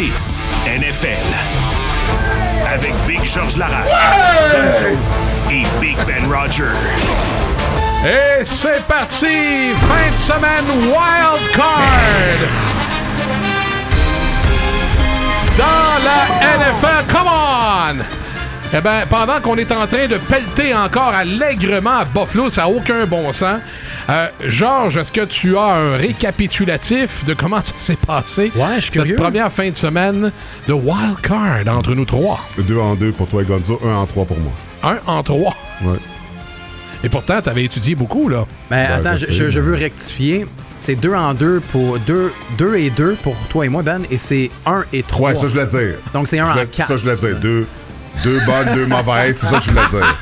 NFL. Avec Big George Larac, Gonzo et Big Ben Roger. Et c'est parti! Fin de semaine Wild Card! Dans la NFL, come on! Eh bien, pendant qu'on est en train de pelleter encore allègrement à Buffalo, ça n'a aucun bon sens. Euh, Georges, est-ce que tu as un récapitulatif de comment ça s'est passé? Ouais, je suis Cette curieux. première fin de semaine de Wild Card entre nous trois? Deux en deux pour toi et Gonzo, un en trois pour moi. Un en trois? Ouais. Et pourtant, t'avais étudié beaucoup, là. Mais Ben, attends, je veux rectifier. C'est deux en deux pour deux, deux et deux pour toi et moi, Ben, et c'est un et trois. Ouais, ça je voulais dire. Donc c'est un Je en voulais- quatre. Ça je voulais dire. Deux, deux bonnes, deux mauvaises, c'est ça que je voulais dire.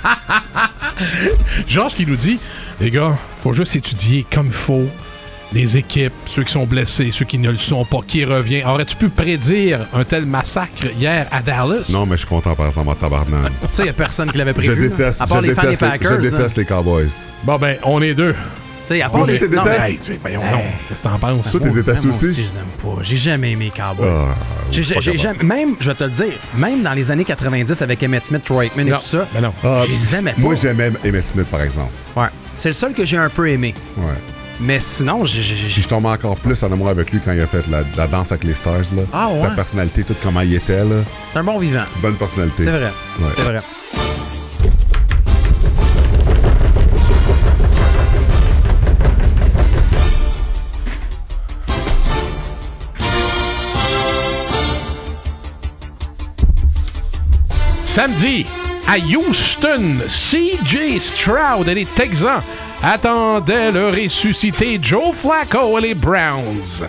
Georges qui nous dit Les gars, faut juste étudier comme il faut les équipes, ceux qui sont blessés, ceux qui ne le sont pas, qui revient. Aurais-tu pu prédire un tel massacre hier à Dallas? Non, mais je suis content par exemple en tabarnak. Tu sais, il n'y a personne qui l'avait Je prévu. là. déteste, À part je les fans des déteste, les, Packers. je là. déteste les Cowboys. Bon, ben, on est deux. Sais, à part les. non, mais- Hey, tu sais, voyons donc. Qu'est-ce que t'en penses? Toi, t'es moi, détesté moi aussi? je les aime pas. J'ai jamais aimé les Cowboys. Ah, J'ai- pas j'ai capable. jamais- même, je vais te le dire, même dans les années 90 avec Emmett Smith, Troy Aikman et Non, tout ça, ben non. Ah, je les aimais pas. Moi, j'aimais Emmett Smith, par exemple. Ouais. C'est le seul que j'ai un peu aimé. Ouais. Mais sinon, j'ai- j'ai. Puis j'ai- je tombais encore plus en amour avec lui quand il a fait la, la danse avec les stars. Là. Ah, ouais? Sa personnalité, tout comment il était. Là. C'est un bon vivant. Bonne personnalité. C'est vrai. Ouais. C'est vrai. Samedi, à Houston, CJ Stroud et les Texans attendaient le ressuscité Joe Flacco et les Browns.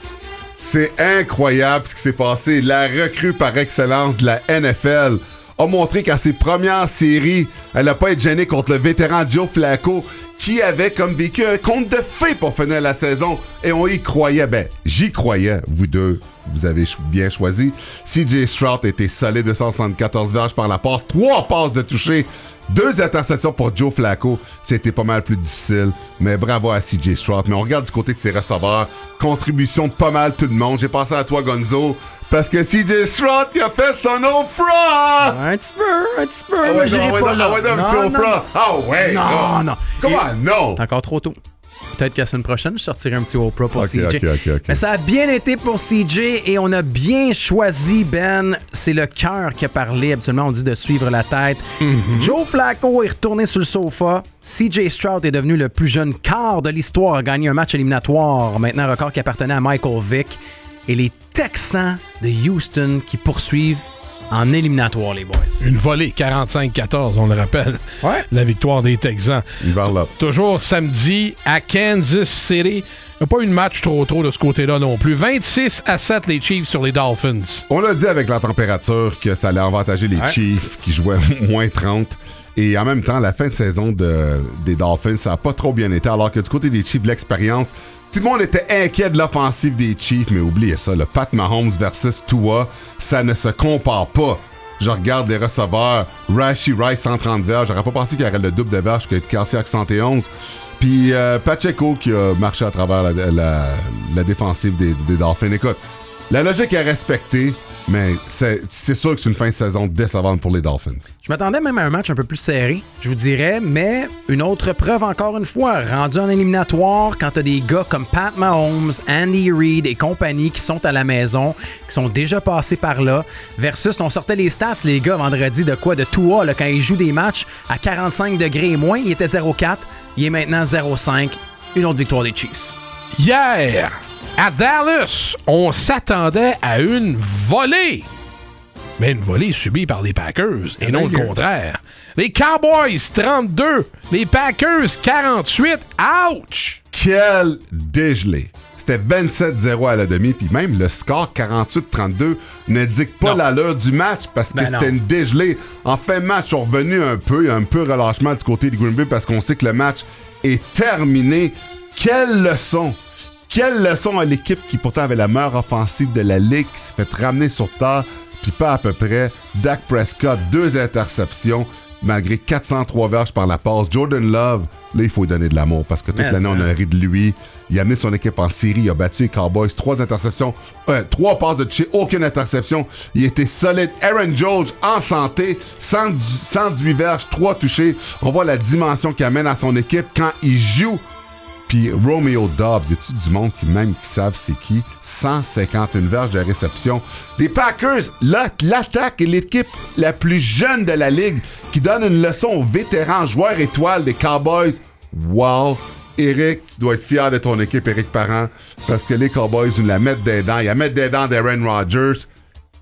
C'est incroyable ce qui s'est passé. La recrue par excellence de la NFL a montré qu'à ses premières séries, elle n'a pas été gênée contre le vétéran Joe Flacco qui avait comme vécu un conte de fées pour finir la saison. Et on y croyait. Ben, j'y croyais. Vous deux, vous avez bien choisi. CJ Stroud était solide de 174 verges par la passe, trois passes de toucher. Deux interceptions pour Joe Flacco, c'était pas mal plus difficile, mais bravo à CJ Stroud. Mais on regarde du côté de ses receveurs, contribution de pas mal tout le monde. J'ai pensé à toi, Gonzo, parce que CJ Stroud, il a fait son Oprah! Un petit peu, un petit peu. Ah mais ouais, j'irai non, ouais, pas non, là. ah ouais, non, Non, non. Ah ouais! Non, ah. non. Comment non? C'est encore trop tôt. Peut-être qu'à la semaine prochaine, je sortirai un petit Oprah pour CJ. Mais ça a bien été pour CJ et on a bien choisi, Ben. C'est le cœur qui a parlé. Habituellement, on dit de suivre la tête. Mhm. Joe Flacco est retourné sur le sofa. CJ Stroud est devenu le plus jeune quart de l'histoire à gagner un match éliminatoire. Maintenant, un record qui appartenait à Michael Vick. Et les Texans de Houston qui poursuivent en éliminatoire, les boys. Une volée 45-14, on le rappelle. Ouais. La victoire des Texans. Toujours samedi à Kansas City. Il n'y a pas eu de match trop trop de ce côté-là non plus. 26 à 7 les Chiefs sur les Dolphins. On l'a dit avec la température que ça allait avantager les Chiefs qui jouaient moins 30. Et en même temps, la fin de saison de- des Dolphins, ça n'a pas trop bien été. Alors que du côté des Chiefs, l'expérience, tout le monde était inquiet de l'offensive des Chiefs, mais oubliez ça, le Pat Mahomes versus Tua, ça ne se compare pas. Je regarde les receveurs, Rashi Rice 130 verges, j'aurais pas pensé qu'il y aurait le double de verges que avec 111. Puis euh, Pacheco qui a marché à travers la, défensive des Dolphins. Écoute, la logique est respectée, mais c'est sûr que c'est une fin de saison décevante pour les Dolphins. Je m'attendais même à un match un peu plus serré, je vous dirais, mais une autre preuve encore une fois, rendu en éliminatoire, quand t'as des gars comme Pat Mahomes, Andy Reid et compagnie qui sont à la maison, qui sont déjà passés par là, versus on sortait les stats, les gars, vendredi, de quoi? De Tua, là, quand il joue des matchs à 45 degrés et moins, il était 0-4, il est maintenant 0-5, une autre victoire des Chiefs. Hier, à Dallas, on s'attendait à une volée. Mais une volée subie par les Packers et non le contraire. Les Cowboys 32, les Packers 48. Ouch! Quel dégelé! C'était 27-0 à la demi, puis même le score 48-32 ne dicte pas l'allure du match parce que Ben c'était une dégelée. En fin de match, ils sont revenus un peu, il y a un peu relâchement du côté de Green Bay parce qu'on sait que le match est terminé. Quelle leçon! Quelle leçon à l'équipe qui pourtant avait la meilleure offensive de la ligue, qui s'est fait ramener sur terre, puis pas à peu près. Dak Prescott, deux interceptions, malgré 403 verges par la passe. Jordan Love, Là, il faut lui donner de l'amour parce que toute l'année, on a ri de lui. Il a amené son équipe en série. Il a battu les Cowboys. Trois interceptions. euh, trois passes de toucher. Aucune interception. Il était solide. Aaron George en santé. 100 118 verges. Trois touchés. On voit la dimension qu'il amène à son équipe quand il joue. Puis Romeo Dobbs, y a-tu du monde qui même qui savent c'est qui? 151 verges de réception. Les Packers, la- l'attaque est l'équipe la plus jeune de la ligue qui donne une leçon aux vétérans joueurs étoiles des Cowboys. Wow! Eric, tu dois être fier de ton équipe, Eric Parent, parce que les Cowboys, ils la mettent des dents. Ils la mettent des dents d'Aaron Rodgers.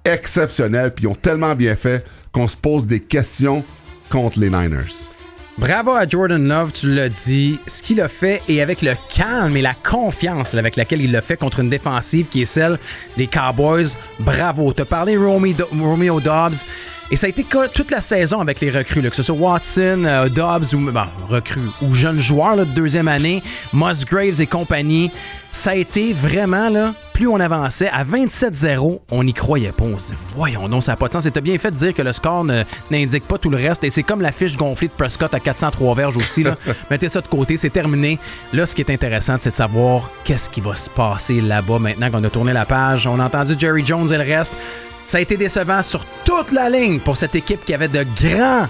Exceptionnel, puis ils ont tellement bien fait qu'on se pose des questions contre les Niners. Bravo à Jordan Love, tu l'as dit. Ce qu'il a fait et avec le calme et la confiance avec laquelle il l'a fait contre une défensive qui est celle des Cowboys. Bravo. T'as parlé Romeo, Do- Romeo Dobbs. Et ça a été toute la saison avec les recrues, que ce soit Watson, euh, Dobbs ou recrues ou jeunes joueurs de deuxième année, Musgraves et compagnie. Ça a été vraiment, là, plus on avançait, à 27-0, on n'y croyait pas. On se dit, voyons non, ça n'a pas de sens. T'as bien fait de dire que le score n'indique pas tout le reste. Et c'est comme la fiche gonflée de Prescott à 403 verges aussi. Là. Mettez ça de côté, c'est terminé. Là, ce qui est intéressant, c'est de savoir qu'est-ce qui va se passer là-bas maintenant qu'on a tourné la page. On a entendu Jerry Jones et le reste. Ça a été décevant sur toute la ligne pour cette équipe qui avait de grands,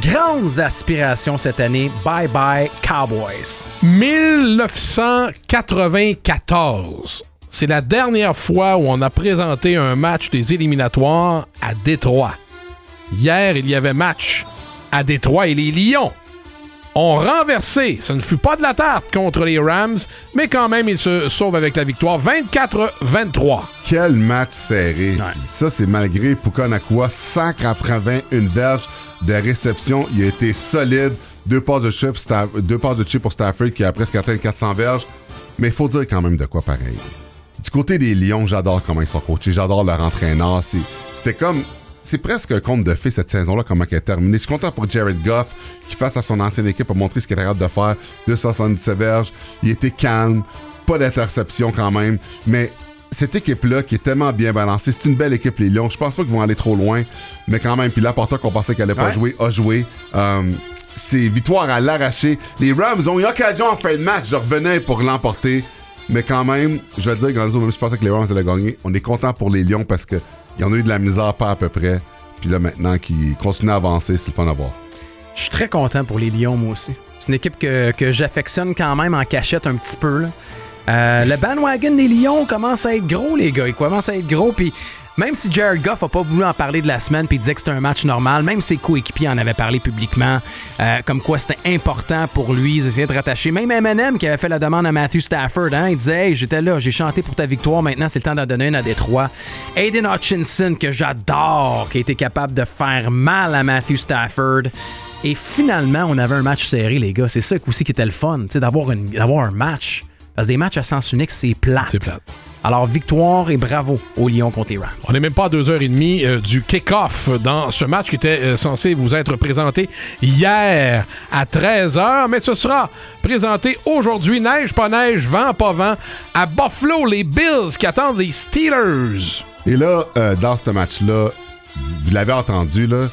grandes aspirations cette année. Bye bye, Cowboys. 1994. C'est la dernière fois où on a présenté un match des éliminatoires à Détroit. Hier, il y avait match à Détroit et les Lions ont renversé. Ce ne fut pas de la tarte contre les Rams, mais quand même, ils se sauvent avec la victoire 24-23. Quel match serré. Ouais. Ça, c'est malgré Puka Nakua, 181 verges de réception. Il a été solide. Deux passes de chip, deux passes de chip pour Stafford qui a presque atteint les 400 verges. Mais il faut dire quand même de quoi pareil. Du côté des Lions, j'adore comment ils sont coachés. J'adore leur entraîneur. C'est- C'était comme. C'est presque un conte de fées cette saison-là, comment elle est terminée. Je suis content pour Jared Goff, qui, face à son ancienne équipe, a montré ce qu'il est capable de faire. 277 verges. Il était calme. Pas d'interception quand même. Mais cette équipe-là, qui est tellement bien balancée, c'est une belle équipe, les Lions. Je pense pas qu'ils vont aller trop loin. Mais quand même, puis là, Porta qu'on pensait qu'elle allait pas Ouais. jouer, a joué. Euh, c'est victoire à l'arraché. Les Rams ont eu l'occasion en fin de match de revenir pour l'emporter. Mais quand même, je vais te dire, Gonzo, même si je pensais que les Rams allaient gagner, on est content pour les Lions parce qu'ils en ont eu de la misère, pas à peu près. Puis là, maintenant, qu'ils continuent à avancer, c'est le fun à voir. Je suis très content pour les Lions, moi aussi. C'est une équipe que, que j'affectionne quand même en cachette un petit peu. Euh, le bandwagon des Lions commence à être gros, les gars. Il commence à être gros. Puis même si Jared Goff a pas voulu en parler de la semaine puis disait que c'était un match normal, même ses coéquipiers en avaient parlé publiquement, euh, comme quoi c'était important pour lui d'essayer de rattacher. Même Eminem qui avait fait la demande à Matthew Stafford, hein, il disait Hey, j'étais là, j'ai chanté pour ta victoire, maintenant c'est le temps d'en donner une à Détroit. Aiden Hutchinson, que j'adore, qui a été capable de faire mal à Matthew Stafford. Et finalement, on avait un match serré, les gars. C'est ça aussi qui était le fun, d'avoir un match. Parce que des matchs à sens unique, c'est plate. C'est plate. Alors, victoire et bravo aux Lions contre les Rams. On n'est même pas à 2h30 euh, du kick-off dans ce match qui était euh, censé vous être présenté hier à 13h, mais ce sera présenté aujourd'hui, neige pas neige, vent pas vent, à Buffalo, les Bills qui attendent les Steelers. Et là, euh, dans ce match-là, vous l'avez entendu, là,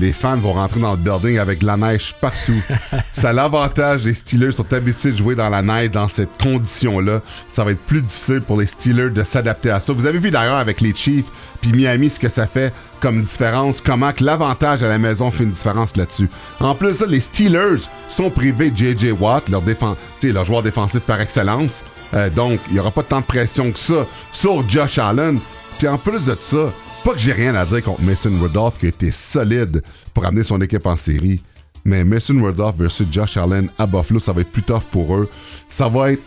les fans vont rentrer dans le building avec de la neige partout. ça a l'avantage, les Steelers sont habitués de jouer dans la neige dans cette condition-là. Ça va être plus difficile pour les Steelers de s'adapter à ça. Vous avez vu d'ailleurs avec les Chiefs puis Miami ce que ça fait comme différence, comment que l'avantage à la maison fait une différence là-dessus. En plus, ça, les Steelers sont privés de J.J. Watt, leur, défen- tu sais, leur joueur défensif par excellence. Euh, donc, il n'y aura pas tant de pression que ça sur Josh Allen. Puis en plus de ça, pas que j'ai rien à dire contre Mason Rudolph qui a été solide pour amener son équipe en série. Mais Mason Rudolph versus Josh Allen à Buffalo, ça va être plus tough pour eux. Ça va être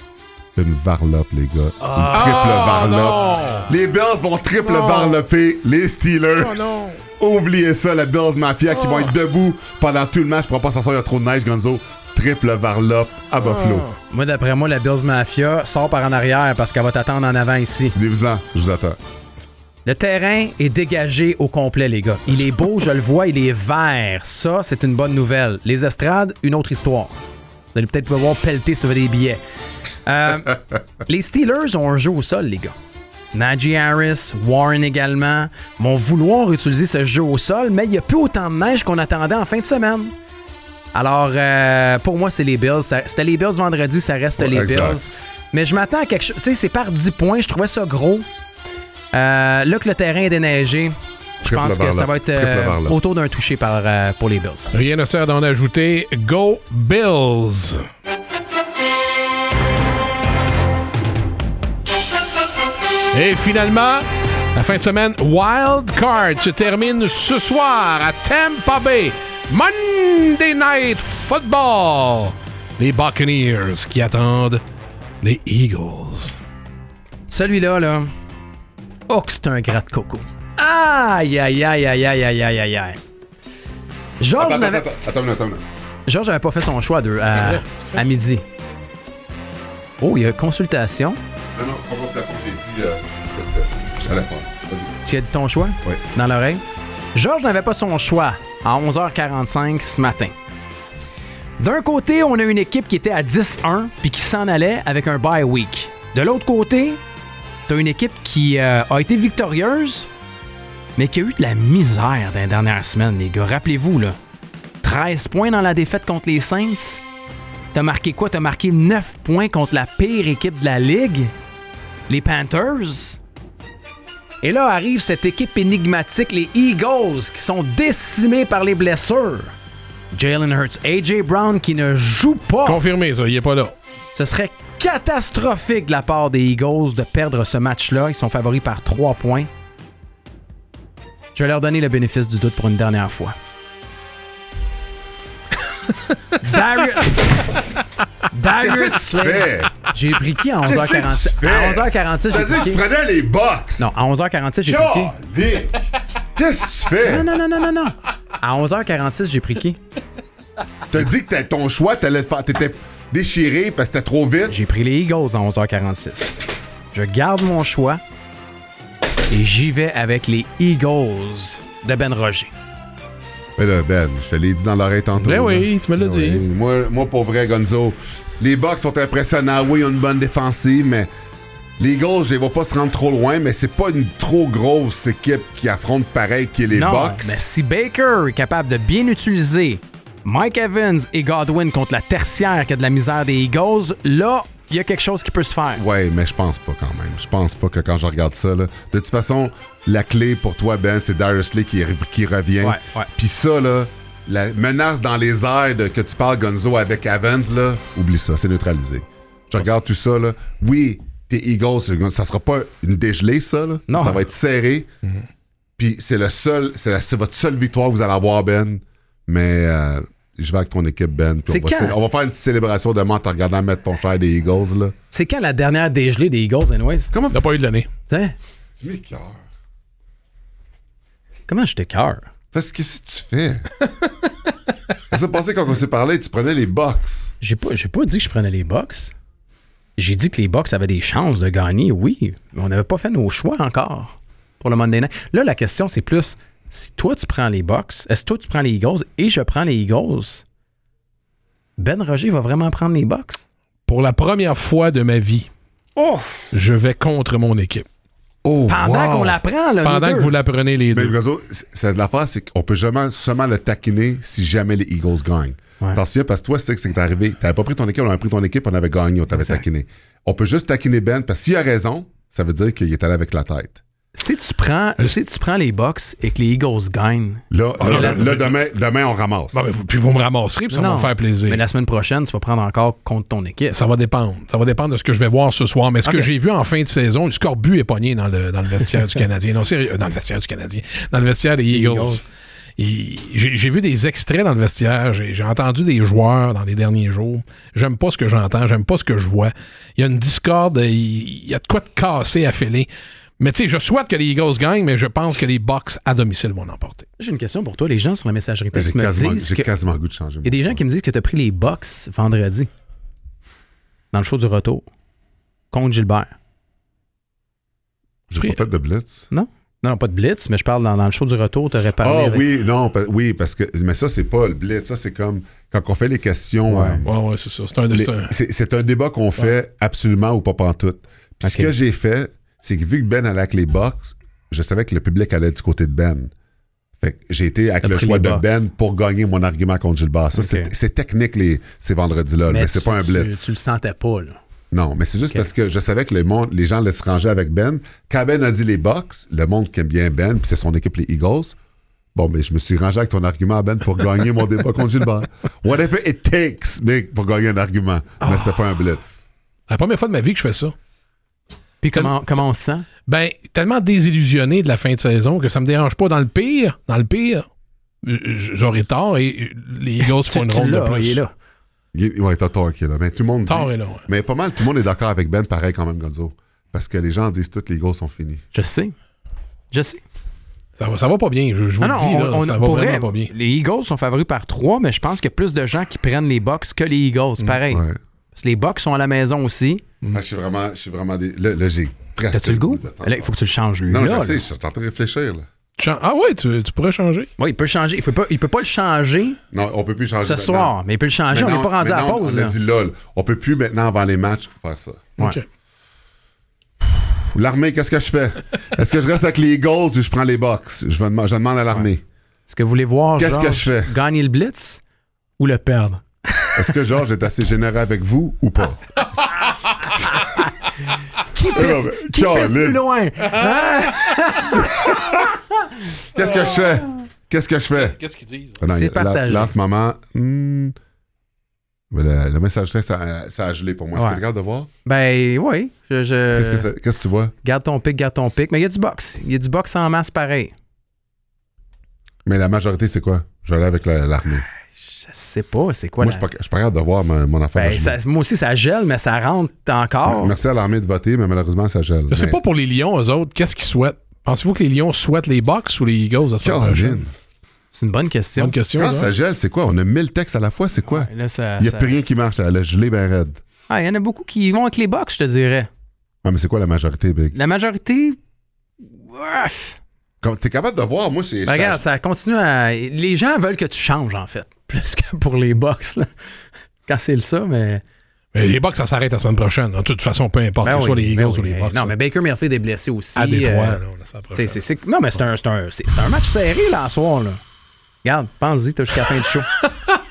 une varlope, les gars. Une triple varlope. non! Les Bills vont triple Non. varloper les Steelers. Oh non. Oubliez ça, la Bills Mafia qui vont être debout pendant tout le match pour pas s'asseoir, il y a trop de neige, Gonzo. Triple varlope à Buffalo. Moi, d'après moi, la Bills Mafia sort par en arrière parce qu'elle va t'attendre en avant ici. Venez-vous-en, je vous attends. Le terrain est dégagé au complet, les gars. Il est beau, je le vois, il est vert. Ça, c'est une bonne nouvelle. Les estrades, une autre histoire. Vous allez peut-être pouvoir pelleter sur des billets. Euh, les Steelers ont un jeu au sol, les gars. Najee Harris, Warren également, vont vouloir utiliser ce jeu au sol, mais il n'y a plus autant de neige qu'on attendait en fin de semaine. Alors, euh, pour moi, c'est les Bills. C'était les Bills vendredi, ça reste Ouais, les exact. Bills. Mais je m'attends à quelque chose. Tu sais, c'est par 10 points. Je trouvais ça gros. Euh, là que le terrain est déneigé, je pense que ça va être euh, autour d'un touché par, euh, pour les Bills. Rien ne sert d'en ajouter. Go Bills! Et finalement, la fin de semaine Wild Card se termine ce soir à Tampa Bay. Monday Night Football. Les Buccaneers qui attendent les Eagles. Celui-là, là. Oh, que c'est un gratte coco. Aïe, aïe, aïe, aïe, aïe, aïe, aïe, aïe, aïe. Georges n'avait attends, attends, attends. Georges n'avait pas fait son choix de, à, à midi. Oh, il y a consultation. Non, non, conversation, j'ai dit. Euh, parce que j'allais faire. Vas-y. Tu as dit ton choix? Oui. Dans l'oreille? Georges n'avait pas son choix à 11h45 ce matin. D'un côté, on a une équipe qui était à 10-1 puis qui s'en allait avec un bye week. De l'autre côté, t'as une équipe qui euh, a été victorieuse, mais qui a eu de la misère dans les dernières semaines, les gars. Rappelez-vous, là. 13 points dans la défaite contre les Saints. T'as marqué quoi? T'as marqué 9 points contre la pire équipe de la Ligue, les Panthers. Et là arrive cette équipe énigmatique, les Eagles, qui sont décimés par les blessures. Jalen Hurts, AJ Brown qui ne joue pas. Confirmé, ça, il est pas là. Ce serait catastrophique de la part des Eagles de perdre ce match-là. Ils sont favoris par 3 points. Je vais leur donner le bénéfice du doute pour une dernière fois. Darius, Darius Slay. J'ai pris qui à Qu'est-ce que 11h46? tu fais? À 11h46, T'as j'ai pris tu qui? prenais les box. Non, à 11h46, j'ai pris qui? Qu'est-ce que tu fais? Non, non, non, non, non, non. À 11h46, j'ai pris qui? T'as dit que t'as- ton choix, t'allais le faire- t'étais déchiré parce que c'était trop vite? J'ai pris les Eagles à 11h46. Je garde mon choix et j'y vais avec les Eagles de Ben Roger. Mais là, Ben, je te l'ai dit dans l'oreille tantôt. Ben là. oui, tu me l'as Ben dit. oui. Moi, moi, pour vrai, Gonzo, les Bucks sont impressionnants. Oui, ils ont une bonne défensive, mais les Eagles, je les vois pas se rendre trop loin, mais c'est pas une trop grosse équipe qui affronte pareil qui est les non, Bucks. mais si Baker est capable de bien utiliser Mike Evans et Godwin contre la tertiaire qui a de la misère des Eagles, là, il y a quelque chose qui peut se faire. Ouais, mais je pense pas quand même. Je pense pas que quand je regarde ça, là, de toute façon, la clé pour toi, Ben, c'est Darius Lee qui, qui revient. Puis ça, là, la menace dans les airs de, que tu parles, Gonzo, avec Evans, là, oublie ça, c'est neutralisé. Je regarde tout ça, là. Oui, tes Eagles, ça sera pas une dégelée, ça, là. Non. Ça va être serré. Puis c'est le seul, c'est, la- c'est votre seule victoire que vous allez avoir, Ben. Mais euh, je vais avec ton équipe, Ben. puis C'est on, va quand? célé- on va faire une petite célébration demain en te regardant mettre ton cher des Eagles, là. C'est quand la dernière dégelée des Eagles, anyways? Comment Il n'a pas eu de l'année. T'sais, tu m'écoeures? comment je t'écœure? Parce que qu'est-ce que tu fais? Ça s'est passé quand on s'est parlé, tu prenais les box. J'ai pas, j'ai pas dit que je prenais les Bucks. J'ai dit que les Bucks avaient des chances de gagner, oui, mais on n'avait pas fait nos choix encore pour le Monday Night. Là, la question, c'est plus si toi tu prends les Bucks, est-ce que toi tu prends les Eagles et je prends les Eagles, Ben Roger va vraiment prendre les Bucks? Pour la première fois de ma vie, Oh! je vais contre mon équipe. Oh, Pendant wow. qu'on la prend, là, Pendant deux. que vous la prenez les Mais deux. Gazo, c'est- c'est de l'affaire, c'est qu'on peut jamais seulement le taquiner si jamais les Eagles gagnent. Ouais. Parce que, parce que toi, c'est que c'est que t'es arrivé, t'avais pas pris ton équipe, on avait pris ton équipe, on avait gagné, on t'avait Exact. taquiné. On peut juste taquiner Ben, parce que s'il a raison, ça veut dire qu'il est allé avec la tête. Si tu prends, si tu prends les Bucks et que les Eagles gagnent, Là, Ah, là, demain, demain, on ramasse. Bon, vous- puis vous me ramasserez, puis ça va me faire plaisir. Mais la semaine prochaine, tu vas prendre encore contre ton équipe. Ça va dépendre. Ça va dépendre de ce que je vais voir ce soir. Mais ce que j'ai vu en fin de saison, le scorbut est pogné dans le, dans le vestiaire du Canadien. Non, sérieux, dans le vestiaire du Canadien. Dans le vestiaire des Eagles. J'ai vu des extraits dans le vestiaire. J'ai entendu des joueurs dans les derniers jours. J'aime pas ce que j'entends. J'aime pas ce que je vois. Il y a une discorde. Il il y a de quoi de casser à filer. Mais tu sais, je souhaite que les Eagles gagnent, mais je pense que les Bucks à domicile vont l'emporter. J'ai une question pour toi. Les gens sur la messagerie J'ai texte me quasiment, disent j'ai que... quasiment le goût de changer. Il y a des gens qui me disent que tu as pris les Bucks vendredi dans le show du retour contre Gilbert. J'ai pas fait de blitz. Non? Non, non, pas de blitz, mais je parle dans, dans le show du retour, tu aurais parlé. Ah avec- oui, non, pa- oui, parce que. Mais ça, c'est pas le blitz. Ça, c'est comme quand on fait les questions. Ouais. euh, Ouais, ouais, c'est ça. C'est un, un- débat qu'on fait absolument ou pas pantoute. Puis ce que j'ai fait, c'est que vu que Ben allait avec les Bucks, je savais que le public allait du côté de Ben. Fait que j'ai été avec le choix de. Ben pour gagner mon argument contre Gilbert. Ça, c'est- Ok. c'est technique les, ces vendredis-là, mais, c'est tu- pas un blitz. Tu, le sentais pas, là. Non, mais c'est juste parce que je savais que le monde, les gens laissent se ranger avec Ben. Quand Ben a dit les Bucks, le monde qui aime bien Ben, puis c'est son équipe, les Eagles. Bon, mais je me suis rangé avec ton argument, Ben, pour gagner mon débat contre Gilbert. Whatever it takes, Big, pour gagner un argument. Mais c'était pas un blitz. La première fois de ma vie que je fais ça. Puis comment, comment on se sent? Ben, tellement désillusionné de la fin de saison que ça me dérange pas. Dans le pire, dans le pire, j- j'aurais tort et les Eagles font une ronde de plus. Il est là. Il ouais, t'as tort qui est là. Mais tout le monde dit. Tort est là, ouais. Mais pas mal, tout le monde est d'accord avec Ben, pareil quand même, Gonzo. Parce que les gens disent tous les Eagles sont finis. Je sais. Je sais. Ça va, ça va pas bien, je, je vous Ah le non, dis, là, on- ça va vraiment vrai, pas bien. Les Eagles sont favoris par 3, mais je pense qu'il y a plus de gens qui prennent les Bucks que les Eagles. Pareil. Ouais. Parce que les Bucks sont à la maison aussi. Ah, je suis vraiment, je suis vraiment. Là, là, j'ai presque. T'as-tu le goût? Là, il faut que tu le changes, lui. Non, là, je sais, là. je suis en train de réfléchir. Là. Tu chan- Ah ouais, tu, tu pourrais changer. Oui, il peut le changer. Il peut pas, il peut pas le changer Non, on peut plus changer. ce maintenant. soir, mais il peut le changer. on n'est pas rendu à la pause. On a dit là. On peut plus maintenant, avant les matchs, faire ça. Ouais. OK. L'armée, qu'est-ce que je fais? Est-ce que je reste avec les Eagles ou je prends les Bucks? Je, demande à l'armée. Est-ce que vous voulez voir Qu'est-ce que je fais? gagner le blitz ou le perdre? Est-ce que Georges est assez généreux avec vous ou pas? Qui pisse, qui Caroline. pisse plus loin? Hein? Qu'est-ce que je fais? Qu'est-ce que je fais? Qu'est-ce qu'ils disent? Ah non, C'est là, partagé. là, en ce moment, hmm, le, le message texte, ça, ça a gelé pour moi. Est-ce que Ouais. tu regardes de voir? Ben oui, je, je- Qu'est-ce que, ça- qu'est-ce que tu vois? garde ton pic, garde ton pic. Mais il y a du box. Il y a du box en masse pareil. Mais la majorité, c'est quoi? Je vais aller avec la- l'armée. Je sais pas, c'est quoi Moi, la- je suis pas- je suis pas capable de voir mon, mon affaire. Ben, ça- moi aussi, ça gèle, mais ça rentre encore. Merci à l'armée de voter, mais malheureusement, ça gèle. Je sais Mais- pas pour les Lions, eux autres, qu'est-ce qu'ils souhaitent? Pensez-vous que les Lions souhaitent les Bucks ou les Eagles à ce moment. C'est une bonne question. Bonne question. Quand ça. ça gèle, c'est quoi? On a 1000 textes à la fois, c'est quoi? Ouais, Il n'y a ça- plus rien qui marche, là. Le gelé ben raide. Ah, il y en a beaucoup qui vont avec les box, je te dirais. Ah, mais c'est quoi la majorité, Big? La majorité. Ouf. Comme- T'es capable de voir, moi, c'est. Ben, regarde, ça continue à. Les gens veulent que tu changes, en fait. Plus que pour les box, là. Quand c'est le ça, mais. Mais les Bucks, ça s'arrête la semaine prochaine. De toute façon, peu importe, Ben que ce soit oui, les Eagles ben ou oui. les Bucks. Non, mais Baker Mayfield est blessé aussi. à Détroit, euh, là, non, mais c'est un, c'est un, un match serré, là, ce soir, là. Regarde, pense-y, t'as jusqu'à la fin du show.